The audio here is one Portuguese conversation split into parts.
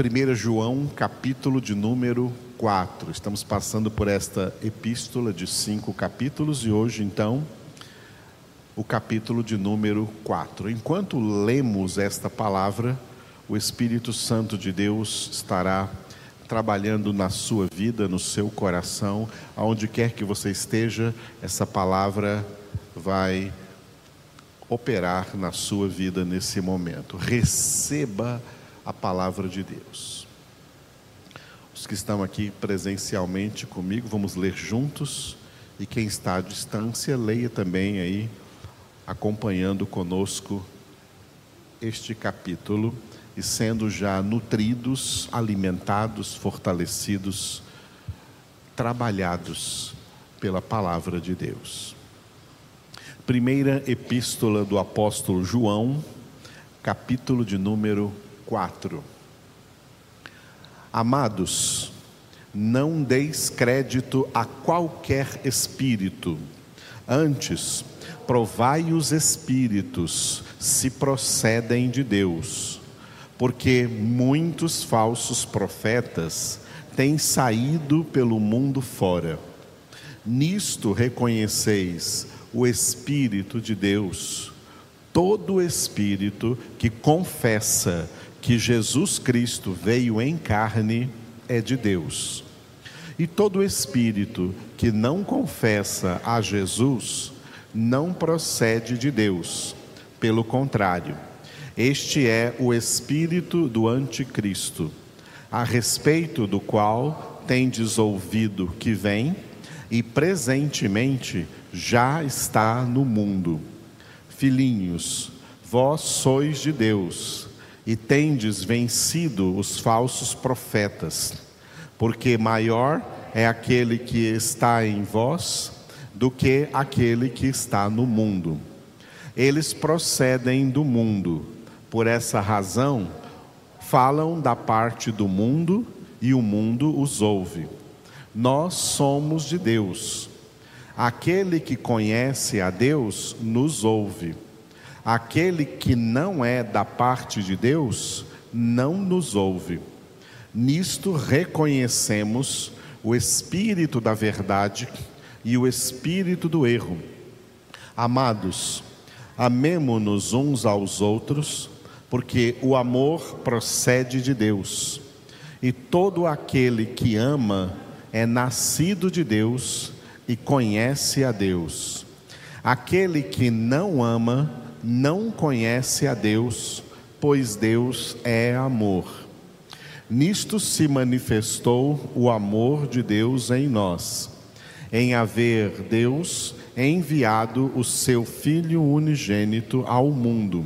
1 João, capítulo de número 4. Estamos passando por esta epístola de cinco capítulos e hoje, então, o capítulo de número 4. Enquanto lemos esta palavra, o Espírito Santo de Deus estará trabalhando na sua vida, no seu coração, aonde quer que você esteja, essa palavra vai operar na sua vida nesse momento. Receba a palavra de Deus. Os que estão aqui presencialmente comigo, vamos ler juntos. E quem está à distância, leia também aí, acompanhando conosco este capítulo e sendo já nutridos, alimentados, fortalecidos, trabalhados pela palavra de Deus. Primeira epístola do apóstolo João, capítulo de número 4. Amados, não deis crédito a qualquer espírito, antes, provai os espíritos se procedem de Deus, porque muitos falsos profetas têm saído pelo mundo fora. Nisto reconheceis o Espírito de Deus. Todo espírito que confessa que Jesus Cristo veio em carne é de Deus. E todo espírito que não confessa a Jesus não procede de Deus. Pelo contrário, este é o espírito do anticristo, a respeito do qual tendes ouvido que vem e presentemente já está no mundo. Filhinhos, vós sois de Deus e tendes vencido os falsos profetas, porque maior é aquele que está em vós do que aquele que está no mundo. Eles procedem do mundo, por essa razão, falam da parte do mundo e o mundo os ouve. Nós somos de Deus. Aquele que conhece a Deus nos ouve. Aquele que não é da parte de Deus não nos ouve. Nisto reconhecemos o espírito da verdade e o espírito do erro. Amados, amemo-nos uns aos outros, porque o amor procede de Deus. E todo aquele que ama é nascido de Deus e conhece a Deus. Aquele que não ama não conhece a Deus, pois Deus é amor. Nisto se manifestou o amor de Deus em nós, em haver Deus enviado o seu Filho unigênito ao mundo,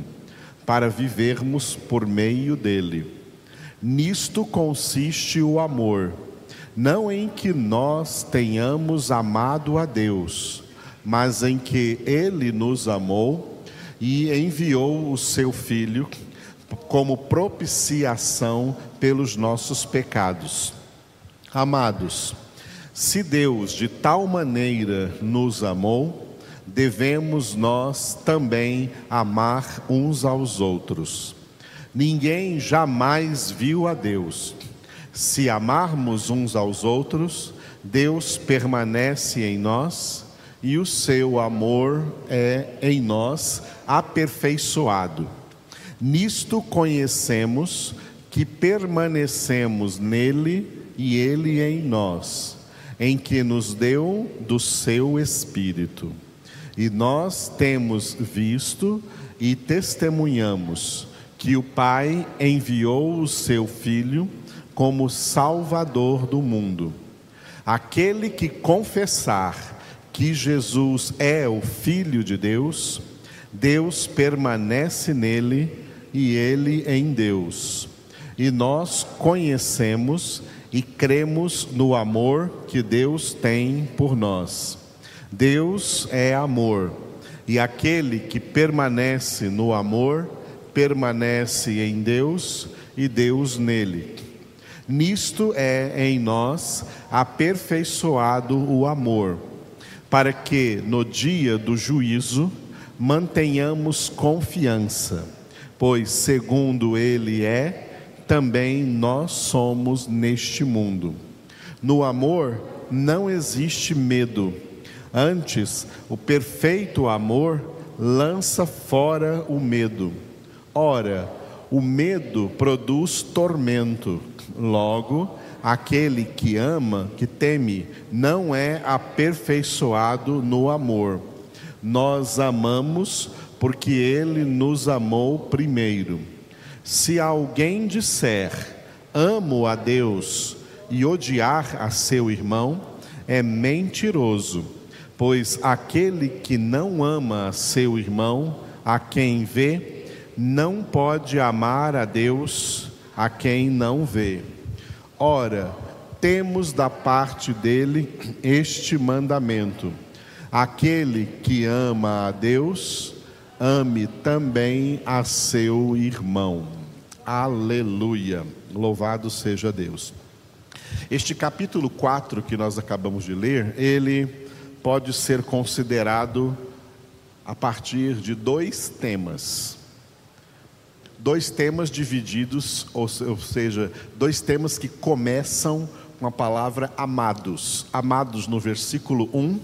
para vivermos por meio dele. Nisto consiste o amor, não em que nós tenhamos amado a Deus, mas em que ele nos amou e enviou o seu Filho como propiciação pelos nossos pecados. Amados, se Deus de tal maneira nos amou, devemos nós também amar uns aos outros. Ninguém jamais viu a Deus. Se amarmos uns aos outros, Deus permanece em nós e o seu amor é em nós aperfeiçoado. Nisto conhecemos que permanecemos nele e ele em nós, em que nos deu do seu Espírito. E nós temos visto e testemunhamos que o Pai enviou o seu Filho como Salvador do mundo. Aquele que confessar que Jesus é o Filho de Deus, Deus permanece nele e ele em Deus. E nós conhecemos e cremos no amor que Deus tem por nós. Deus é amor, e aquele que permanece no amor, permanece em Deus e Deus nele. Nisto é em nós aperfeiçoado o amor, para que no dia do juízo mantenhamos confiança, pois segundo Ele é, também nós somos neste mundo. No amor não existe medo. Antes, o perfeito amor lança fora o medo. Ora, o medo produz tormento. Logo, aquele que ama, que teme, não é aperfeiçoado no amor. Nós amamos porque ele nos amou primeiro. Se alguém disser, amo a Deus, e odiar a seu irmão, é mentiroso, pois aquele que não ama a seu irmão, a quem vê, não pode amar a Deus, a quem não vê. Ora, temos da parte dele este mandamento: aquele que ama a Deus, ame também a seu irmão. Aleluia. Louvado seja Deus. Este capítulo 4 que nós acabamos de ler, ele pode ser considerado a partir de dois temas. Dois temas divididos, ou, seja, dois temas que começam com a palavra amados. Amados no versículo 1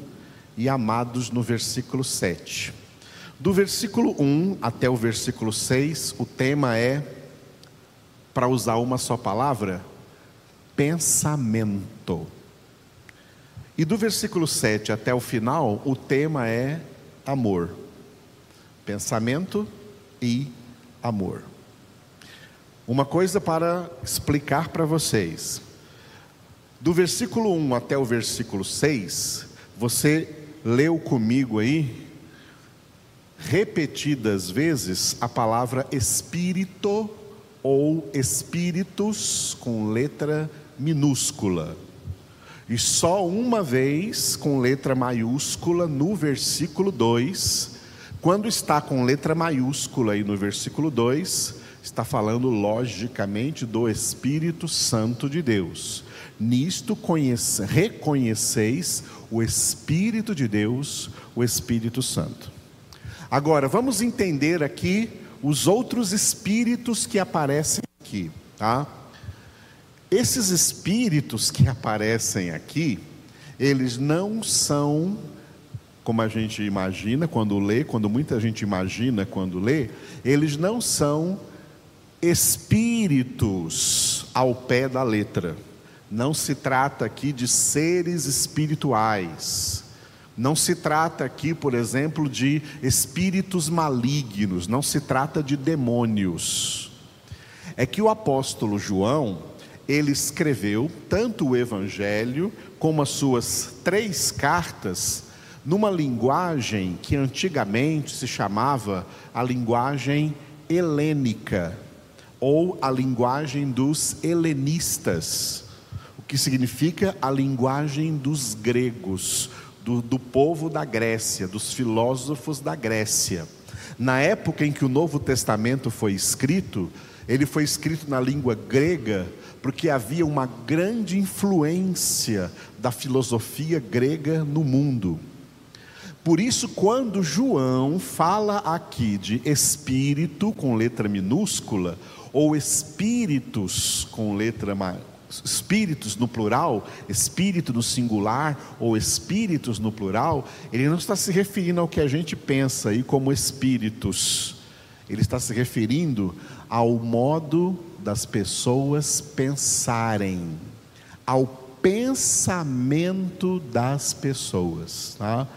e amados no versículo 7. Do versículo 1 até o versículo 6, o tema é, para usar uma só palavra, pensamento. E do versículo 7 até o final, o tema é amor. Pensamento e amor. Uma coisa para explicar para vocês. Do versículo 1 até o versículo 6, você leu comigo aí repetidas vezes a palavra espírito ou espíritos com letra minúscula. E só uma vez com letra maiúscula no versículo 2, quando está com letra maiúscula aí no versículo 2, está falando logicamente do Espírito Santo de Deus. Nisto conhece, reconheceis o Espírito de Deus, o Espírito Santo. Agora, vamos entender aqui os outros espíritos que aparecem aqui, tá? Esses espíritos que aparecem aqui, eles não são como a gente imagina quando lê, quando muita gente imagina quando lê, eles não são espíritos ao pé da letra. Não se trata aqui de seres espirituais. Não se trata aqui, por exemplo, de espíritos malignos, não se trata de demônios. É que o apóstolo João, ele escreveu tanto o evangelho como as suas três cartas numa linguagem que antigamente se chamava a linguagem helênica ou a linguagem dos helenistas, o que significa a linguagem dos gregos, do, do povo da Grécia, dos filósofos da Grécia. Na época em que o Novo Testamento foi escrito, ele foi escrito na língua grega, porque havia uma grande influência da filosofia grega no mundo. Por isso, quando João fala aqui de espírito com letra minúscula, ou espíritos com letra espíritos no plural, espírito no singular ou espíritos no plural, ele não está se referindo ao que a gente pensa aí como espíritos. Ele está se referindo ao modo das pessoas pensarem, ao pensamento das pessoas, tá?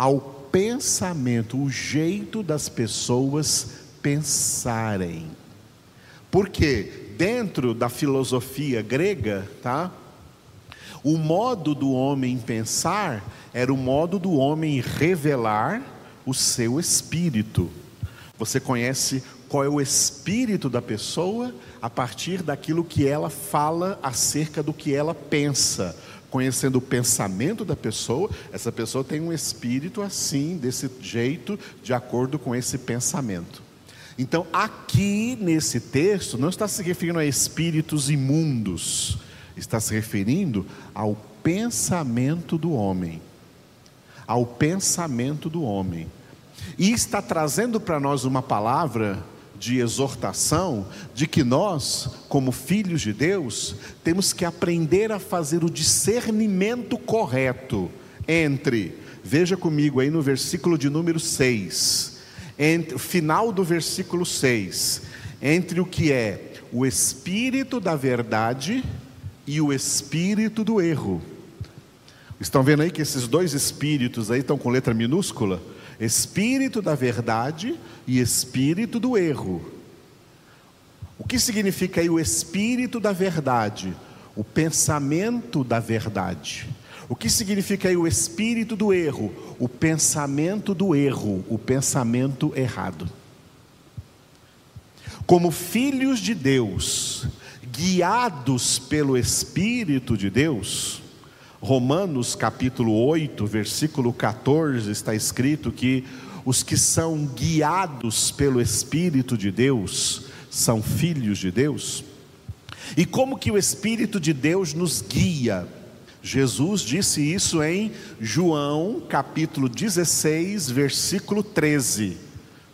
Ao pensamento, o jeito das pessoas pensarem. Por quê? dentro da filosofia grega, tá? O modo do homem pensar era o modo do homem revelar o seu espírito. Você conhece qual é o espírito da pessoa a partir daquilo que ela fala acerca do que ela pensa. Conhecendo o pensamento da pessoa, essa pessoa tem um espírito assim, desse jeito, de acordo com esse pensamento. Então, aqui nesse texto, não está se referindo a espíritos imundos, está se referindo ao pensamento do homem. Ao pensamento do homem. E está trazendo para nós uma palavra de exortação de que nós, como filhos de Deus, temos que aprender a fazer o discernimento correto entre, veja comigo aí no versículo de número 6, entre, final do versículo 6, entre o que é o espírito da verdade e o espírito do erro. Estão vendo aí que esses dois espíritos aí estão com letra minúscula? Espírito da verdade e espírito do erro. O que significa aí o espírito da verdade? O pensamento da verdade. O que significa aí o espírito do erro? O pensamento do erro, o pensamento errado. Como filhos de Deus, guiados pelo Espírito de Deus, Romanos capítulo 8, versículo 14, está escrito que os que são guiados pelo Espírito de Deus são filhos de Deus. E como que o Espírito de Deus nos guia? Jesus disse isso em João capítulo 16, versículo 13,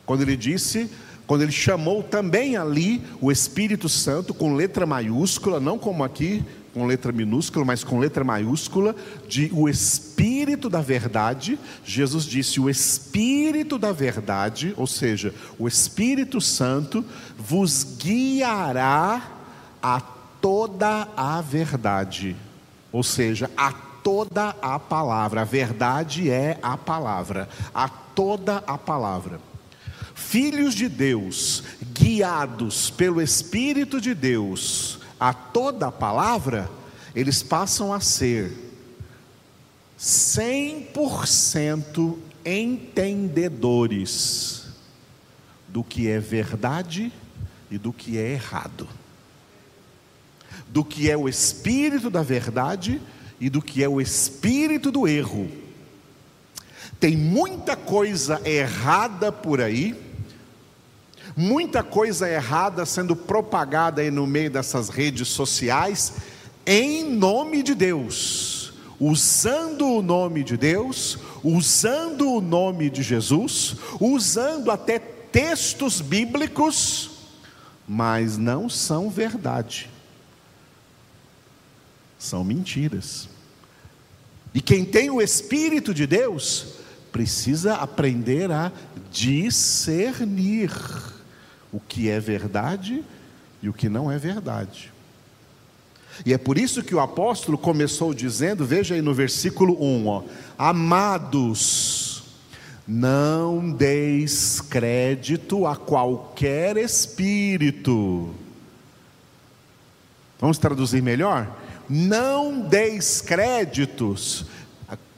quando ele disse: quando ele chamou também ali o Espírito Santo com letra maiúscula, não como aqui com letra minúscula, mas com letra maiúscula, de o Espírito da Verdade. Jesus disse: O Espírito da Verdade, ou seja, o Espírito Santo, vos guiará a toda a verdade, ou seja, a toda a palavra. A verdade é a palavra, a toda a palavra filhos de Deus, guiados pelo Espírito de Deus a toda a palavra, eles passam a ser 100% entendedores do que é verdade e do que é errado, do que é o espírito da verdade e do que é o espírito do erro. Tem muita coisa errada por aí, muita coisa errada sendo propagada aí no meio dessas redes sociais, em nome de Deus, usando o nome de Deus, usando o nome de Jesus, usando até textos bíblicos, mas não são verdade, são mentiras. E quem tem o Espírito de Deus, precisa aprender a discernir o que é verdade e o que não é verdade. E é por isso que o apóstolo começou dizendo, veja aí no versículo 1, ó, amados, não deis crédito a qualquer espírito. Vamos traduzir melhor? Não deis créditos,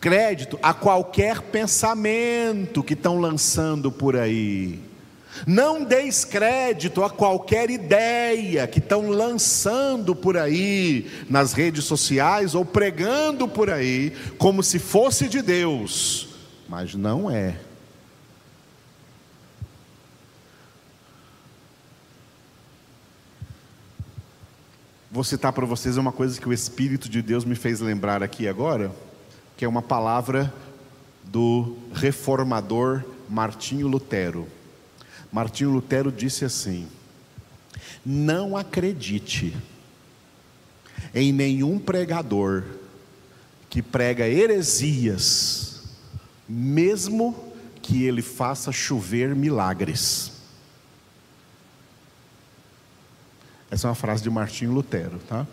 crédito a qualquer pensamento que estão lançando por aí. Não deis crédito a qualquer ideia que estão lançando por aí nas redes sociais ou pregando por aí, como se fosse de Deus, mas não é. Vou citar para vocês uma coisa que o Espírito de Deus me fez lembrar aqui agora, que é uma palavra do reformador Martinho Lutero. Martinho Lutero disse assim: Não acredite em nenhum pregador que prega heresias, mesmo que ele faça chover milagres. Essa é uma frase de Martinho Lutero, tá?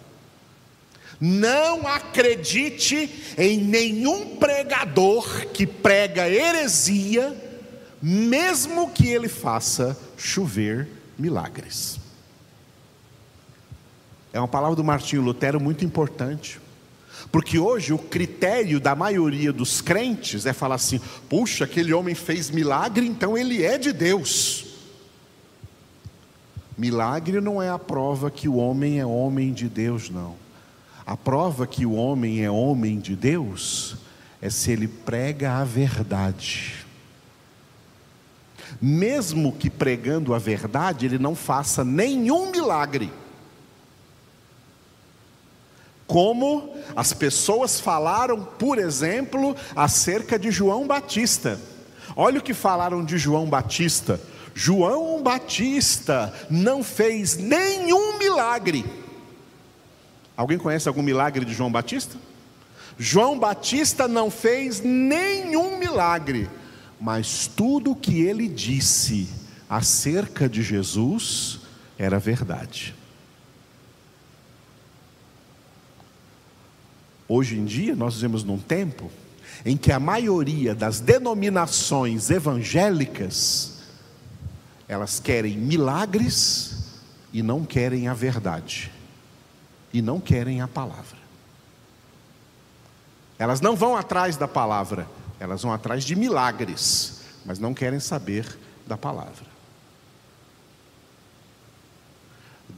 Não acredite em nenhum pregador que prega heresia, mesmo que ele faça chover milagres. É uma palavra do Martinho Lutero muito importante. Porque hoje o critério da maioria dos crentes é falar assim: puxa, aquele homem fez milagre, então ele é de Deus. Milagre não é a prova que o homem é homem de Deus, não. A prova que o homem é homem de Deus é se ele prega a verdade mesmo que pregando a verdade, ele não faça nenhum milagre. Como as pessoas falaram, por exemplo, acerca de João Batista. Olha o que falaram de João Batista. João Batista não fez nenhum milagre. Alguém conhece algum milagre de João Batista? João Batista não fez nenhum milagre, mas tudo o que ele disse acerca de Jesus era verdade. Hoje em dia, nós vivemos num tempo em que a maioria das denominações evangélicas elas querem milagres e não querem a verdade, e não querem a palavra. Elas não vão atrás da palavra, elas vão atrás de milagres, mas não querem saber da palavra.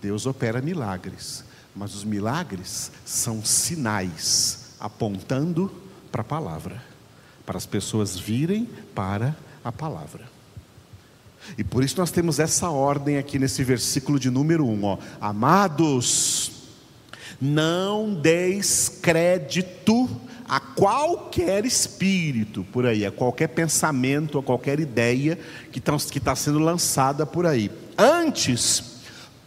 Deus opera milagres, mas os milagres são sinais apontando para a palavra, para as pessoas virem para a palavra. E por isso nós temos essa ordem aqui nesse versículo de número 1, ó. Amados, não deis crédito a qualquer espírito por aí, a qualquer pensamento, a qualquer ideia que está sendo lançada por aí. Antes,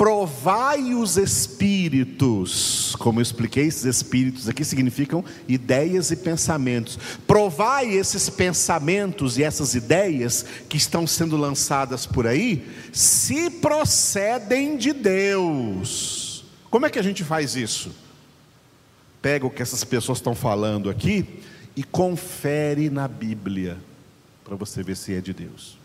provai os espíritos. Como eu expliquei, esses espíritos aqui significam ideias e pensamentos. Provai esses pensamentos e essas ideias que estão sendo lançadas por aí, se procedem de Deus. Como é que a gente faz isso? Pega o que essas pessoas estão falando aqui e confere na Bíblia, para você ver se é de Deus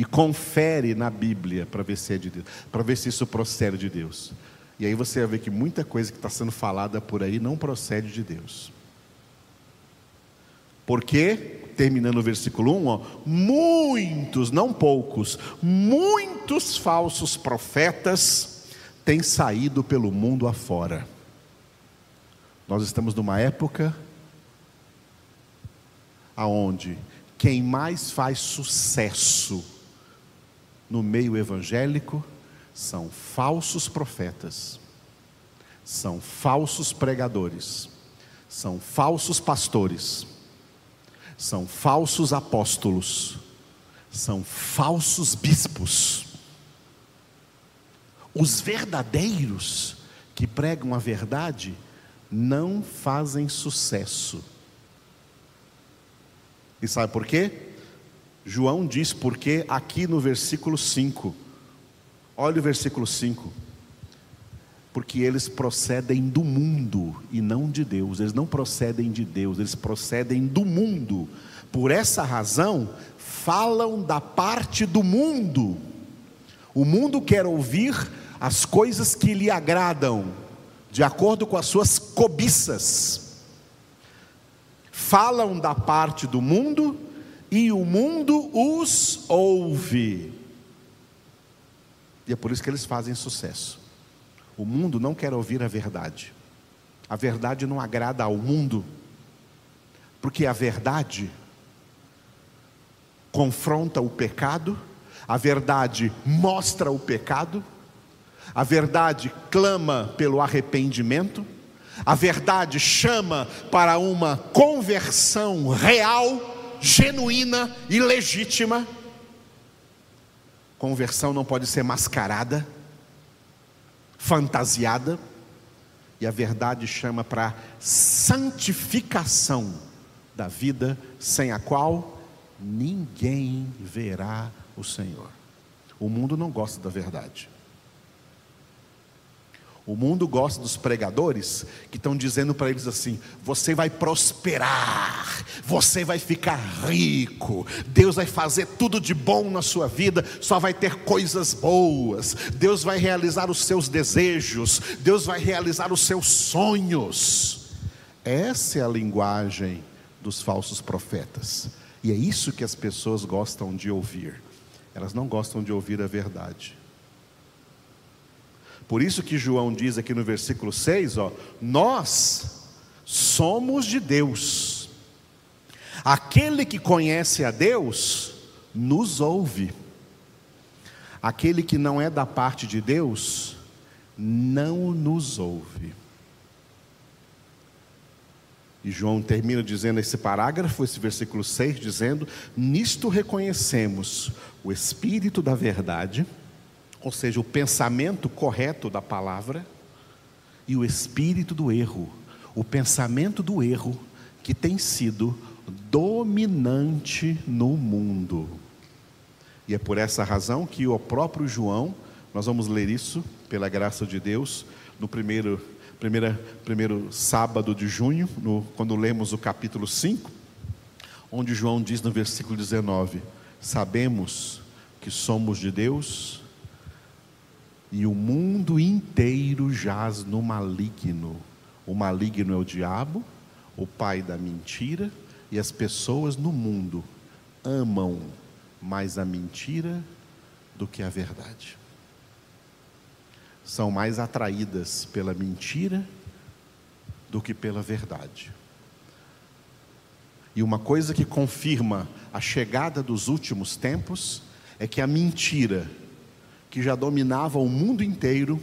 e confere na Bíblia para ver se é de Deus, para ver se isso procede de Deus. E aí você vai ver que muita coisa que está sendo falada por aí não procede de Deus. Porque, terminando o versículo 1, ó, muitos, não poucos, muitos falsos profetas têm saído pelo mundo afora. Nós estamos numa época aonde quem mais faz sucesso no meio evangélico são falsos profetas, são falsos pregadores, são falsos pastores, são falsos apóstolos, são falsos bispos. Os verdadeiros que pregam a verdade não fazem sucesso. E sabe por quê? João diz porque aqui no versículo 5. Olha o versículo 5. Porque eles procedem do mundo e não de Deus. Eles não procedem de Deus, eles procedem do mundo. Por essa razão, falam da parte do mundo. O mundo quer ouvir as coisas que lhe agradam, de acordo com as suas cobiças. Falam da parte do mundo e o mundo os ouve. E é por isso que eles fazem sucesso. O mundo não quer ouvir a verdade. A verdade não agrada ao mundo, porque a verdade confronta o pecado, a verdade mostra o pecado, a verdade clama pelo arrependimento, a verdade chama para uma conversão real genuína e legítima. Conversão não pode ser mascarada, fantasiada, e a verdade chama para santificação da vida, sem a qual ninguém verá o Senhor. O mundo não gosta da verdade. O mundo gosta dos pregadores que estão dizendo para eles assim: você vai prosperar, você vai ficar rico, Deus vai fazer tudo de bom na sua vida, só vai ter coisas boas, Deus vai realizar os seus desejos, Deus vai realizar os seus sonhos. Essa é a linguagem dos falsos profetas, e é isso que as pessoas gostam de ouvir, elas não gostam de ouvir a verdade. Por isso que João diz aqui no versículo 6, ó, nós somos de Deus. Aquele que conhece a Deus nos ouve. Aquele que não é da parte de Deus não nos ouve. E João termina dizendo esse parágrafo, esse versículo 6, dizendo: Nisto reconhecemos o espírito da verdade, ou seja, o pensamento correto da palavra, e o espírito do erro, o pensamento do erro que tem sido dominante no mundo. E é por essa razão que o próprio João, nós vamos ler isso, pela graça de Deus, no primeiro primeira, primeiro sábado de junho, no, quando lemos o capítulo 5, onde João diz no versículo 19: Sabemos que somos de Deus e o mundo inteiro jaz no maligno. O maligno é o diabo, o pai da mentira, e as pessoas no mundo amam mais a mentira do que a verdade são mais atraídas pela mentira do que pela verdade. E uma coisa que confirma a chegada dos últimos tempos é que a mentira, que já dominava o mundo inteiro,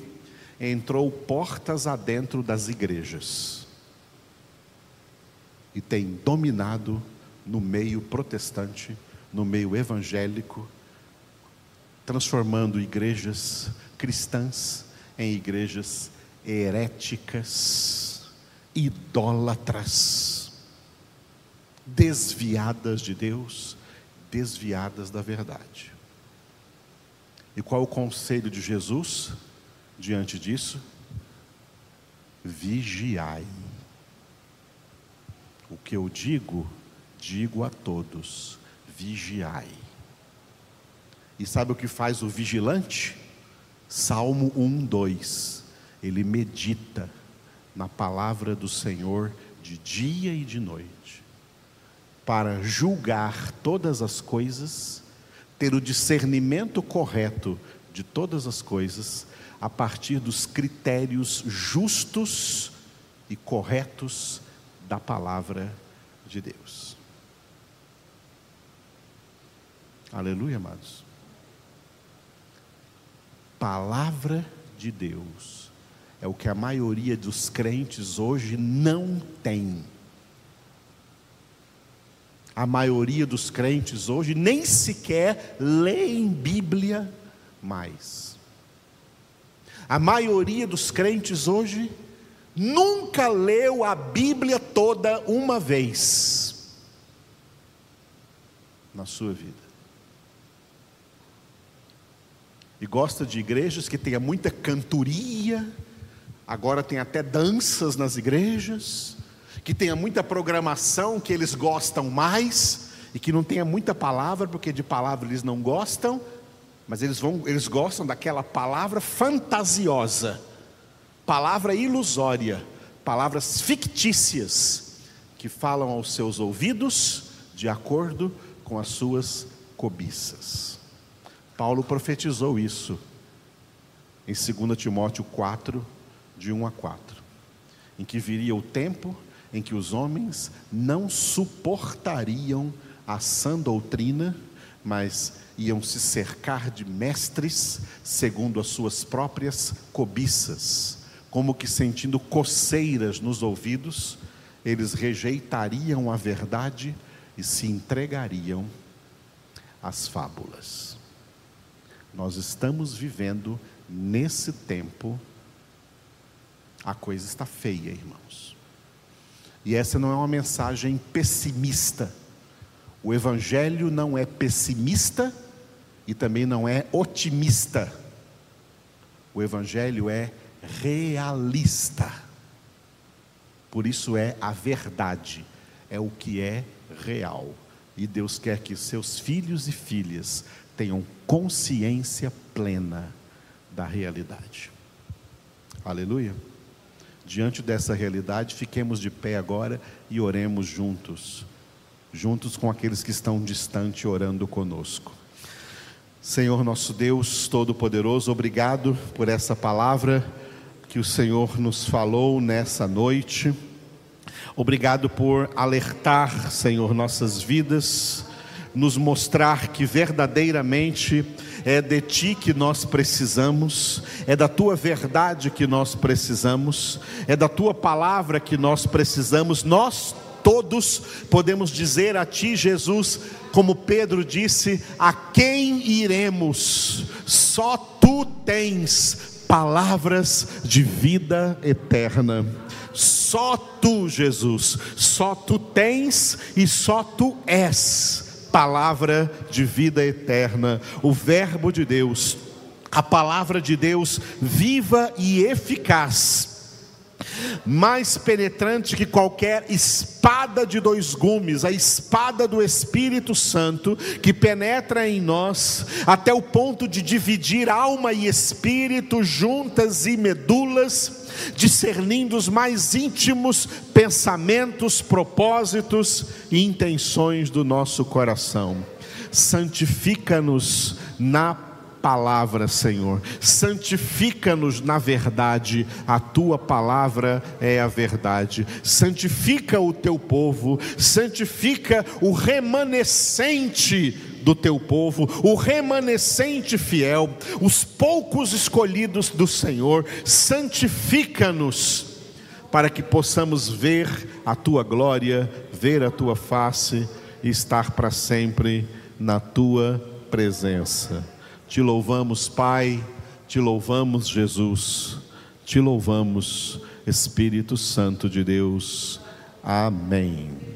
entrou portas adentro das igrejas e tem dominado no meio protestante, no meio evangélico, transformando igrejas cristãs em igrejas heréticas, idólatras, desviadas de Deus, desviadas da verdade. E qual o conselho de Jesus diante disso? Vigiai. O que eu digo, digo a todos: vigiai. E sabe o que faz o vigilante? Salmo 1, 2. Ele medita na palavra do Senhor de dia e de noite, para julgar todas as coisas, ter o discernimento correto de todas as coisas, a partir dos critérios justos e corretos da palavra de Deus. Aleluia, amados palavra de Deus é o que a maioria dos crentes hoje não tem. A maioria dos crentes hoje nem sequer leem Bíblia mais. A maioria dos crentes hoje nunca leu a Bíblia toda uma vez na sua vida. e gosta de igrejas que tenha muita cantoria, agora tem até danças nas igrejas, que tenha muita programação que eles gostam mais e que não tenha muita palavra, porque de palavra eles não gostam, mas eles vão, eles gostam daquela palavra fantasiosa, palavra ilusória, palavras fictícias que falam aos seus ouvidos de acordo com as suas cobiças. Paulo profetizou isso em 2 Timóteo 4, de 1 a 4, em que viria o tempo em que os homens não suportariam a sã doutrina, mas iam se cercar de mestres segundo as suas próprias cobiças, como que sentindo coceiras nos ouvidos, eles rejeitariam a verdade e se entregariam às fábulas. Nós estamos vivendo nesse tempo, a coisa está feia, irmãos. E essa não é uma mensagem pessimista. O Evangelho não é pessimista e também não é otimista. O Evangelho é realista. Por isso é a verdade, é o que é real. E Deus quer que seus filhos e filhas tenham consciência plena da realidade. Aleluia. Diante dessa realidade, fiquemos de pé agora e oremos juntos, juntos com aqueles que estão distante orando conosco. Senhor nosso Deus Todo-Poderoso, obrigado por essa palavra que o Senhor nos falou nessa noite. Obrigado por alertar, Senhor, nossas vidas nos mostrar que verdadeiramente é de ti que nós precisamos, é da tua verdade que nós precisamos, é da tua palavra que nós precisamos. Nós todos podemos dizer a ti, Jesus, como Pedro disse: A quem iremos? Só tu tens palavras de vida eterna. Só tu, Jesus, só tu tens e só tu és palavra de vida eterna, o Verbo de Deus, a palavra de Deus viva e eficaz mais penetrante que qualquer espada de dois gumes, a espada do Espírito Santo, que penetra em nós até o ponto de dividir alma e espírito, juntas e medulas, discernindo os mais íntimos pensamentos, propósitos e intenções do nosso coração. Santifica-nos na palavra, Senhor. Santifica-nos na verdade, a tua palavra é a verdade. Santifica o teu povo, santifica o remanescente do teu povo, o remanescente fiel, os poucos escolhidos do Senhor. Santifica-nos para que possamos ver a tua glória, ver a tua face e estar para sempre na tua presença. Te louvamos, Pai, te louvamos, Jesus, te louvamos, Espírito Santo de Deus. Amém.